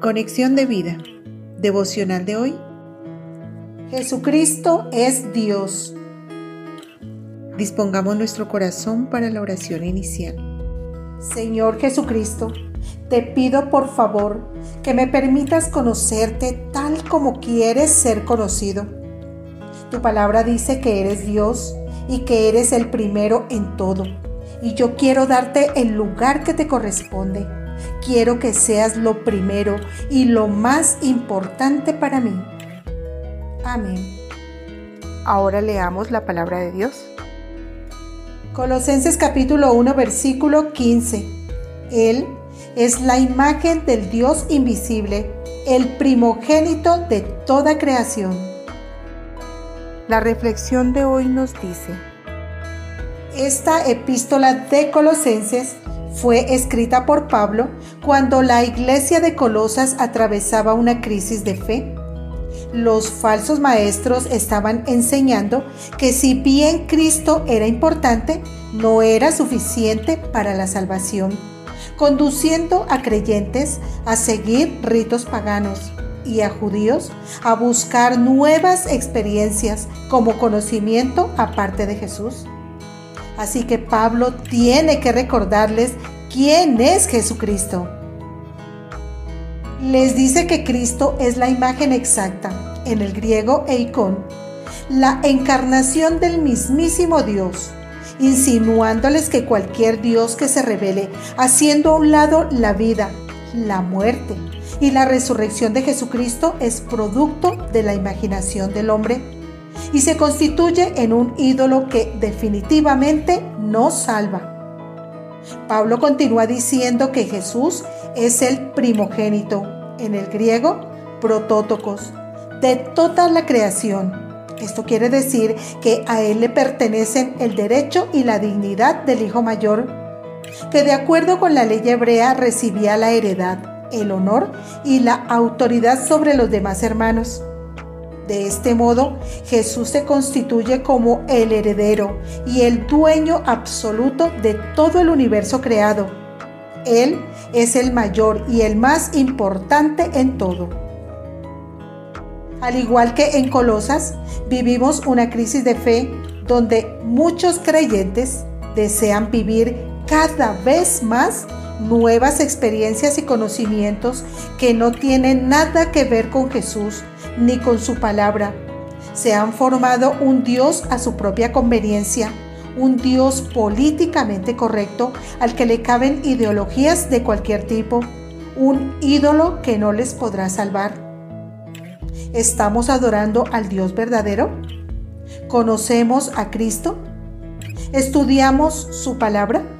Conexión de vida. Devocional de hoy. Jesucristo es Dios. Dispongamos nuestro corazón para la oración inicial. Señor Jesucristo, te pido por favor que me permitas conocerte tal como quieres ser conocido. Tu palabra dice que eres Dios y que eres el primero en todo. Y yo quiero darte el lugar que te corresponde quiero que seas lo primero y lo más importante para mí. Amén. Ahora leamos la palabra de Dios. Colosenses capítulo 1 versículo 15. Él es la imagen del Dios invisible, el primogénito de toda creación. La reflexión de hoy nos dice, esta epístola de Colosenses fue escrita por Pablo cuando la iglesia de Colosas atravesaba una crisis de fe. Los falsos maestros estaban enseñando que si bien Cristo era importante, no era suficiente para la salvación, conduciendo a creyentes a seguir ritos paganos y a judíos a buscar nuevas experiencias como conocimiento aparte de Jesús. Así que Pablo tiene que recordarles quién es Jesucristo. Les dice que Cristo es la imagen exacta, en el griego eikon, la encarnación del mismísimo Dios, insinuándoles que cualquier Dios que se revele, haciendo a un lado la vida, la muerte y la resurrección de Jesucristo es producto de la imaginación del hombre y se constituye en un ídolo que definitivamente no salva. Pablo continúa diciendo que Jesús es el primogénito, en el griego protótocos, de toda la creación. Esto quiere decir que a él le pertenecen el derecho y la dignidad del hijo mayor, que de acuerdo con la ley hebrea recibía la heredad, el honor y la autoridad sobre los demás hermanos. De este modo, Jesús se constituye como el heredero y el dueño absoluto de todo el universo creado. Él es el mayor y el más importante en todo. Al igual que en Colosas, vivimos una crisis de fe donde muchos creyentes desean vivir cada vez más nuevas experiencias y conocimientos que no tienen nada que ver con Jesús ni con su palabra. Se han formado un Dios a su propia conveniencia, un Dios políticamente correcto al que le caben ideologías de cualquier tipo, un ídolo que no les podrá salvar. ¿Estamos adorando al Dios verdadero? ¿Conocemos a Cristo? ¿Estudiamos su palabra?